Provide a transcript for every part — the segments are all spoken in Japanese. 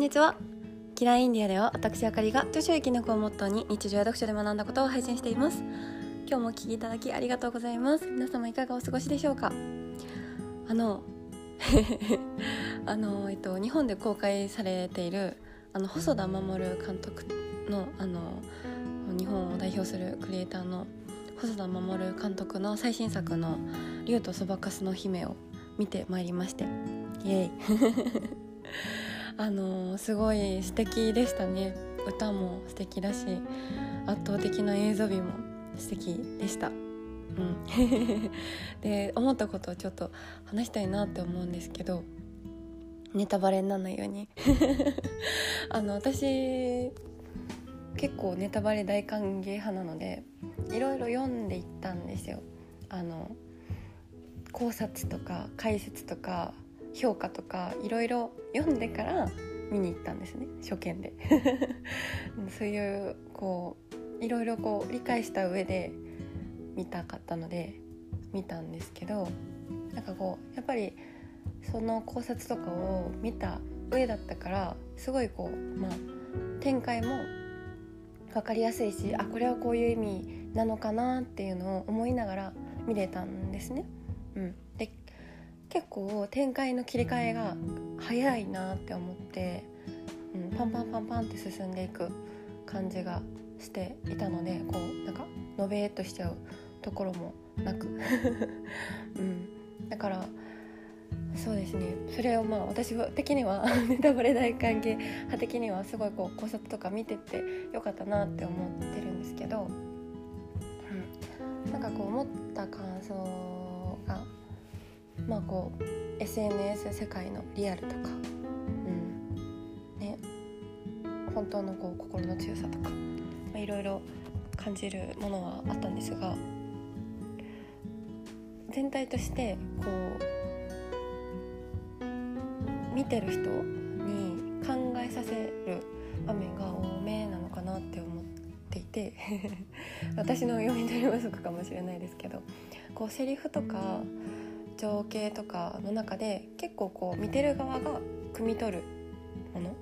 んにちは。キラーインディアでは私あかりが著書やきのこをモットーに日常や読書で学んだことを配信しています。今日もお聞きいただきありがとうございます。皆様いかがお過ごしでしょうか？あのあのえっと日本で公開されているあの細田守監督のあの日本を代表するクリエイターの細田守監督の最新作の「竜とそばかすの姫」を見てまいりましてイエイ。あのすごい素敵でしたね。歌も素敵だし圧倒的な映像美も素敵でした。うん。で思ったことをちょっと話したいなって思うんですけどネタバレにならないように。あの私結構ネタバレ大歓迎派なのでいろいろ読んでいったんですよ。あの考察とか解説とか評価とかいろいろ読んでから見に行ったんですね初見で そういうこういろいろこう理解した上で見たかったので見たんですけどなんかこうやっぱりその考察とかを見た上だったからすごいこうまあ展開も分かりやすいしあこれはこういう意味なのかなっていうのを思いながら見れたんですね。うん、で結構展開の切り替えが早いなって思って、うん、パンパンパンパンって進んでいく感じがしていたのでこうなんかのべーっとしちゃうところもなく、うん、だからそうですね。それをまあ私的には ネタバレ大歓迎派的にはすごいこう考察とか見ててよかったなって思ってるんですけど、うん、なんかこう思った感想がまあこう SNS 世界のリアルとか、うん。ね、本当のこう心の強さとか、まあ、いろいろ感じるものはあったんですが。全体としてこう見てる人に考えさせる場面が多めなのかなって思っていて。私の読み取り不足かもしれないですけど。こうセリフとか情景とかの中で結構こう見てる側が汲み取るもの。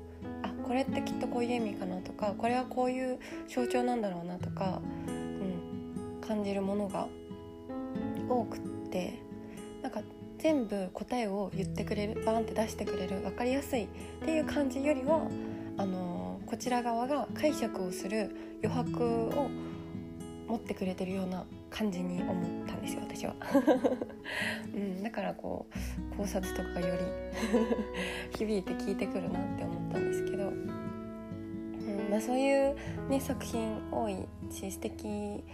あこれってきっとこういう意味かなとかこれはこういう象徴なんだろうなとか、うん、感じるものが多くってなんか全部答えを言ってくれるバーンって出してくれる分かりやすいっていう感じよりはあのこちら側が解釈をする余白を持ってくれてるような感じに思ったんですよ私は、うん、だからこう考察とかがより 響いて聞いてくるなって思ったんですけど、うんまあ、そういう、ね、作品多いし素敵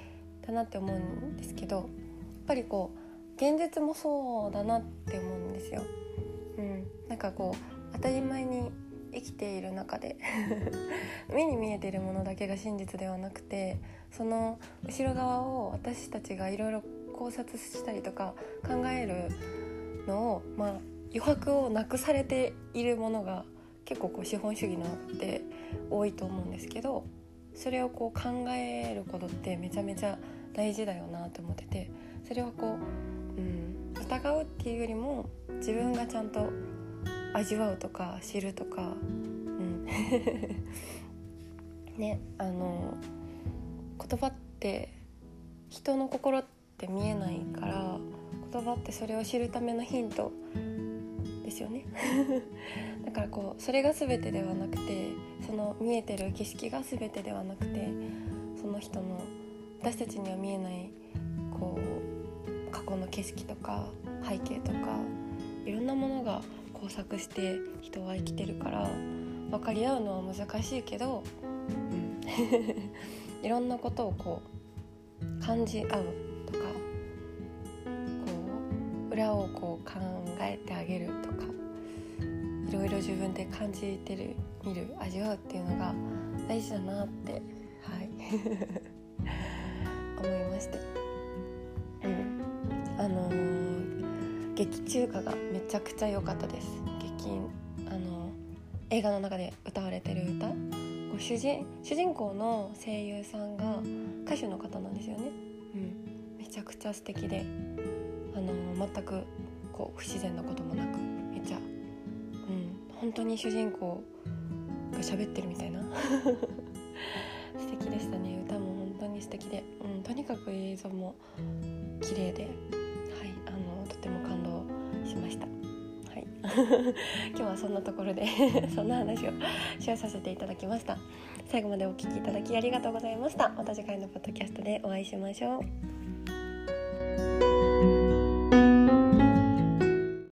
だなって思うんですけどやっぱりこう現実もそうだなって思うんですよ。うん、なんかこう当たり前に生きている中で。目に見えてるものだけが真実ではなくてその後ろ側を私たちがいろいろ考察したりとか考えるのを、まあ、余白をなくされているものが結構こう資本主義のって多いと思うんですけどそれをこう考えることってめちゃめちゃ大事だよなと思っててそれはこう、うん、疑うっていうよりも自分がちゃんと味わうとか知るとか、うん、ねあの言葉って人の心って見えないから言葉ってそれを知るためのヒントですよね。だからこうそれが全てではなくてその見えてる景色が全てではなくてその人の私たちには見えないこう過去の景色とか背景とかいろんなものが交錯して人は生きてるから分かり合うのは難しいけど、うん、いろんなことをこう感じ合うとかこう裏をこう考えてあげるとかいろいろ自分で感じてる見る味わうっていうのが大事だなってはい 思いまして。劇中歌がめちゃくちゃ良かったです。劇あの映画の中で歌われてる歌。主人主人公の声優さんが歌手の方なんですよね、うん、めちゃくちゃ素敵であの全くこう不自然なこともなくめっちゃ、うん、本当に主人公喋ってるみたいな。素敵でしたね。歌も本当に素敵で、うん、とにかく映像も綺麗で、はい、あのとてもました。はい、今日はそんなところで そんな話をシェアさせていただきました。最後までお聴きいただきありがとうございました。また次回のポッドキャストでお会いしましょう。